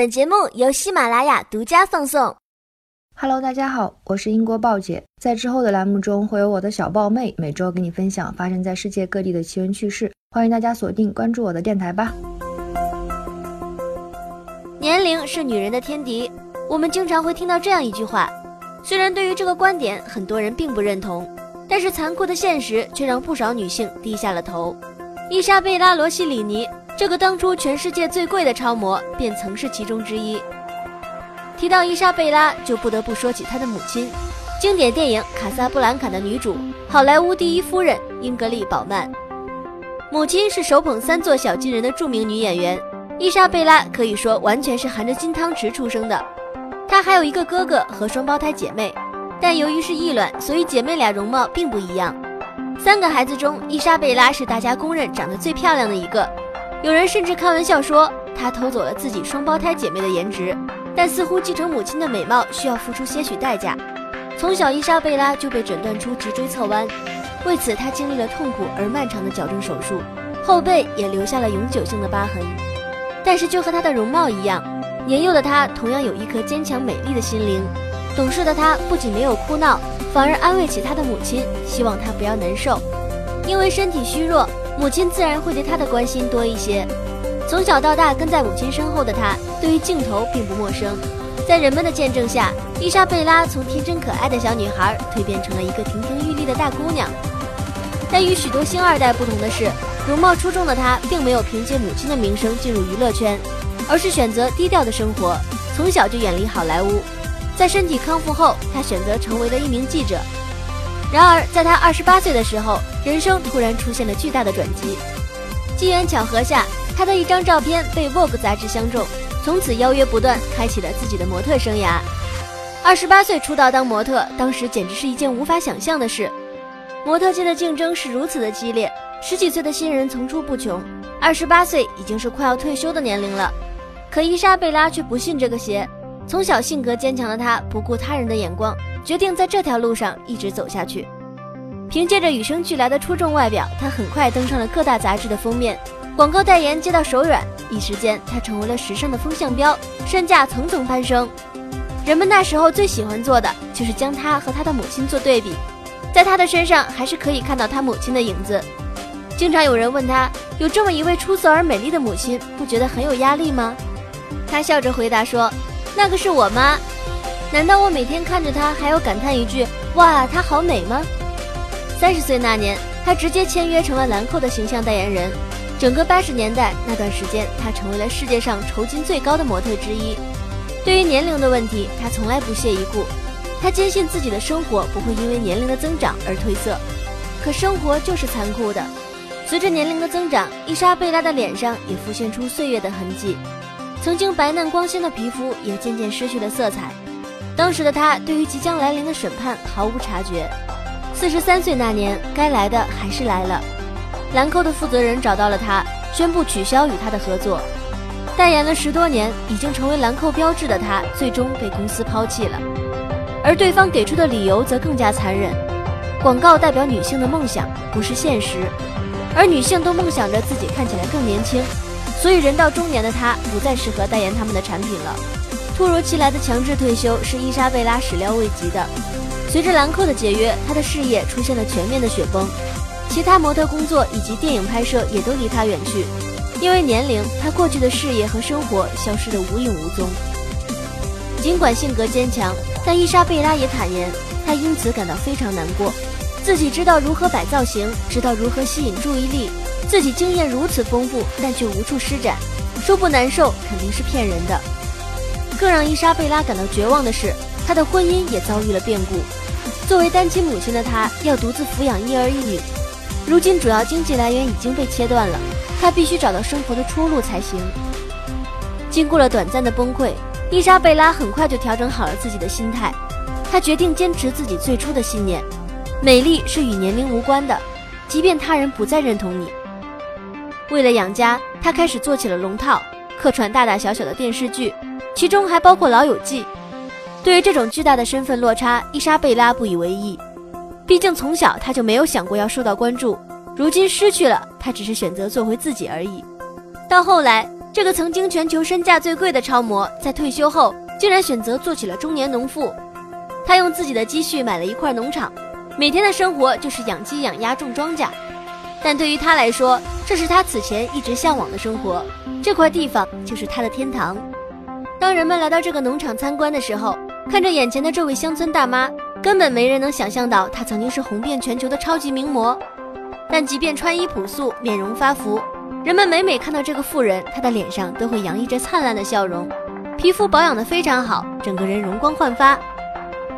本节目由喜马拉雅独家放送。Hello，大家好，我是英国豹姐。在之后的栏目中，会有我的小豹妹每周给你分享发生在世界各地的奇闻趣事。欢迎大家锁定关注我的电台吧。年龄是女人的天敌，我们经常会听到这样一句话。虽然对于这个观点，很多人并不认同，但是残酷的现实却让不少女性低下了头。伊莎贝拉·罗西里尼。这个当初全世界最贵的超模，便曾是其中之一。提到伊莎贝拉，就不得不说起她的母亲，经典电影《卡萨布兰卡》的女主，好莱坞第一夫人英格丽·宝曼。母亲是手捧三座小金人的著名女演员，伊莎贝拉可以说完全是含着金汤匙出生的。她还有一个哥哥和双胞胎姐妹，但由于是异卵，所以姐妹俩容貌并不一样。三个孩子中，伊莎贝拉是大家公认长得最漂亮的一个。有人甚至开玩笑说，她偷走了自己双胞胎姐妹的颜值，但似乎继承母亲的美貌需要付出些许代价。从小，伊莎贝拉就被诊断出脊椎侧弯，为此她经历了痛苦而漫长的矫正手术，后背也留下了永久性的疤痕。但是，就和她的容貌一样，年幼的她同样有一颗坚强美丽的心灵。懂事的她不仅没有哭闹，反而安慰起她的母亲，希望她不要难受，因为身体虚弱。母亲自然会对她的关心多一些。从小到大跟在母亲身后的她，对于镜头并不陌生。在人们的见证下，伊莎贝拉从天真可爱的小女孩蜕变成了一个亭亭玉立的大姑娘。但与许多星二代不同的是，容貌出众的她并没有凭借母亲的名声进入娱乐圈，而是选择低调的生活，从小就远离好莱坞。在身体康复后，她选择成为了一名记者。然而，在他二十八岁的时候，人生突然出现了巨大的转机。机缘巧合下，他的一张照片被《Vogue》杂志相中，从此邀约不断，开启了自己的模特生涯。二十八岁出道当模特，当时简直是一件无法想象的事。模特界的竞争是如此的激烈，十几岁的新人层出不穷，二十八岁已经是快要退休的年龄了。可伊莎贝拉却不信这个邪，从小性格坚强的她，不顾他人的眼光。决定在这条路上一直走下去。凭借着与生俱来的出众外表，他很快登上了各大杂志的封面，广告代言接到手软，一时间他成为了时尚的风向标，身价层层攀升。人们那时候最喜欢做的就是将他和他的母亲做对比，在他的身上还是可以看到他母亲的影子。经常有人问他，有这么一位出色而美丽的母亲，不觉得很有压力吗？他笑着回答说：“那个是我妈。”难道我每天看着她还要感叹一句“哇，她好美吗？”三十岁那年，她直接签约成了兰蔻的形象代言人。整个八十年代那段时间，她成为了世界上酬金最高的模特之一。对于年龄的问题，她从来不屑一顾。她坚信自己的生活不会因为年龄的增长而褪色。可生活就是残酷的，随着年龄的增长，伊莎贝拉的脸上也浮现出岁月的痕迹，曾经白嫩光鲜的皮肤也渐渐失去了色彩。当时的他对于即将来临的审判毫无察觉。四十三岁那年，该来的还是来了。兰蔻的负责人找到了他，宣布取消与他的合作。代言了十多年，已经成为兰蔻标志的他，最终被公司抛弃了。而对方给出的理由则更加残忍：广告代表女性的梦想，不是现实，而女性都梦想着自己看起来更年轻，所以人到中年的她不再适合代言他们的产品了。突如其来的强制退休是伊莎贝拉始料未及的。随着兰蔻的解约，她的事业出现了全面的雪崩，其他模特工作以及电影拍摄也都离她远去。因为年龄，她过去的事业和生活消失得无影无踪。尽管性格坚强，但伊莎贝拉也坦言，她因此感到非常难过。自己知道如何摆造型，知道如何吸引注意力，自己经验如此丰富，但却无处施展。说不难受，肯定是骗人的。更让伊莎贝拉感到绝望的是，她的婚姻也遭遇了变故。作为单亲母亲的她，要独自抚养一儿一女，如今主要经济来源已经被切断了，她必须找到生活的出路才行。经过了短暂的崩溃，伊莎贝拉很快就调整好了自己的心态。她决定坚持自己最初的信念：美丽是与年龄无关的，即便他人不再认同你。为了养家，她开始做起了龙套，客串大大小小的电视剧。其中还包括《老友记》。对于这种巨大的身份落差，伊莎贝拉不以为意。毕竟从小她就没有想过要受到关注，如今失去了，她只是选择做回自己而已。到后来，这个曾经全球身价最贵的超模，在退休后竟然选择做起了中年农妇。她用自己的积蓄买了一块农场，每天的生活就是养鸡、养鸭、种庄稼。但对于她来说，这是她此前一直向往的生活。这块地方就是她的天堂。当人们来到这个农场参观的时候，看着眼前的这位乡村大妈，根本没人能想象到她曾经是红遍全球的超级名模。但即便穿衣朴素、面容发福，人们每每看到这个妇人，她的脸上都会洋溢着灿烂的笑容，皮肤保养得非常好，整个人容光焕发。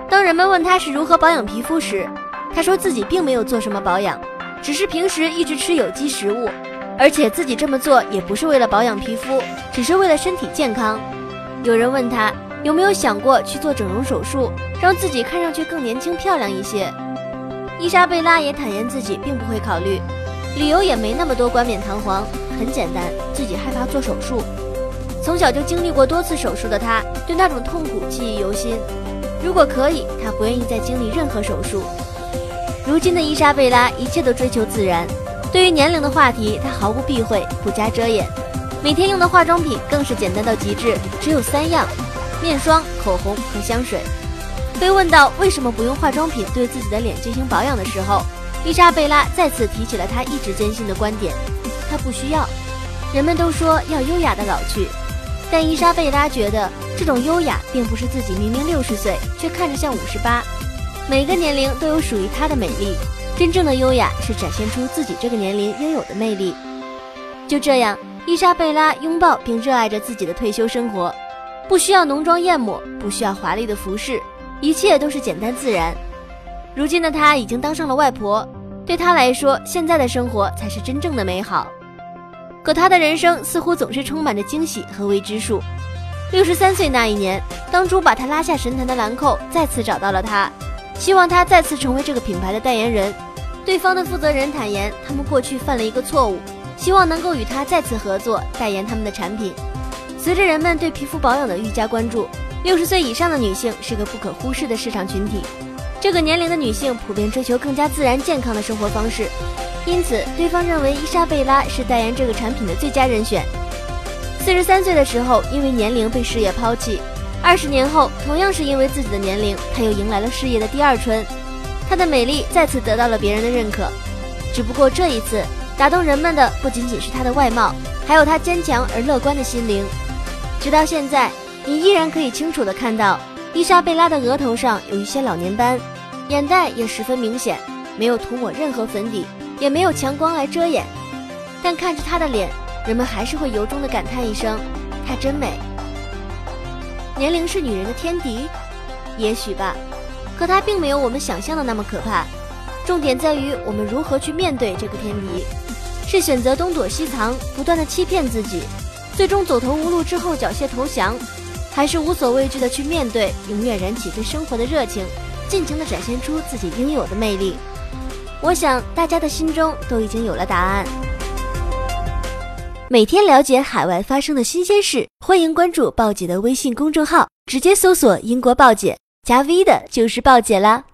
当人们问她是如何保养皮肤时，她说自己并没有做什么保养。只是平时一直吃有机食物，而且自己这么做也不是为了保养皮肤，只是为了身体健康。有人问他有没有想过去做整容手术，让自己看上去更年轻漂亮一些。伊莎贝拉也坦言自己并不会考虑，理由也没那么多冠冕堂皇，很简单，自己害怕做手术。从小就经历过多次手术的她，对那种痛苦记忆犹新。如果可以，她不愿意再经历任何手术。如今的伊莎贝拉一切都追求自然，对于年龄的话题，她毫不避讳，不加遮掩。每天用的化妆品更是简单到极致，只有三样：面霜、口红和香水。被问到为什么不用化妆品对自己的脸进行保养的时候，伊莎贝拉再次提起了她一直坚信的观点：她不需要。人们都说要优雅的老去，但伊莎贝拉觉得这种优雅并不是自己明明六十岁却看着像五十八。每个年龄都有属于她的美丽，真正的优雅是展现出自己这个年龄应有的魅力。就这样，伊莎贝拉拥抱并热爱着自己的退休生活，不需要浓妆艳抹，不需要华丽的服饰，一切都是简单自然。如今的她已经当上了外婆，对她来说，现在的生活才是真正的美好。可她的人生似乎总是充满着惊喜和未知数。六十三岁那一年，当初把她拉下神坛的兰蔻再次找到了她。希望他再次成为这个品牌的代言人。对方的负责人坦言，他们过去犯了一个错误，希望能够与他再次合作代言他们的产品。随着人们对皮肤保养的愈加关注，六十岁以上的女性是个不可忽视的市场群体。这个年龄的女性普遍追求更加自然健康的生活方式，因此对方认为伊莎贝拉是代言这个产品的最佳人选。四十三岁的时候，因为年龄被事业抛弃。二十年后，同样是因为自己的年龄，她又迎来了事业的第二春。她的美丽再次得到了别人的认可，只不过这一次打动人们的不仅仅是她的外貌，还有她坚强而乐观的心灵。直到现在，你依然可以清楚地看到伊莎贝拉的额头上有一些老年斑，眼袋也十分明显，没有涂抹任何粉底，也没有强光来遮掩。但看着她的脸，人们还是会由衷地感叹一声：她真美。年龄是女人的天敌，也许吧，可它并没有我们想象的那么可怕。重点在于我们如何去面对这个天敌，是选择东躲西藏，不断的欺骗自己，最终走投无路之后缴械投降，还是无所畏惧的去面对，永远燃起对生活的热情，尽情的展现出自己应有的魅力？我想大家的心中都已经有了答案。每天了解海外发生的新鲜事，欢迎关注鲍姐的微信公众号，直接搜索“英国鲍姐”，加 V 的就是鲍姐啦。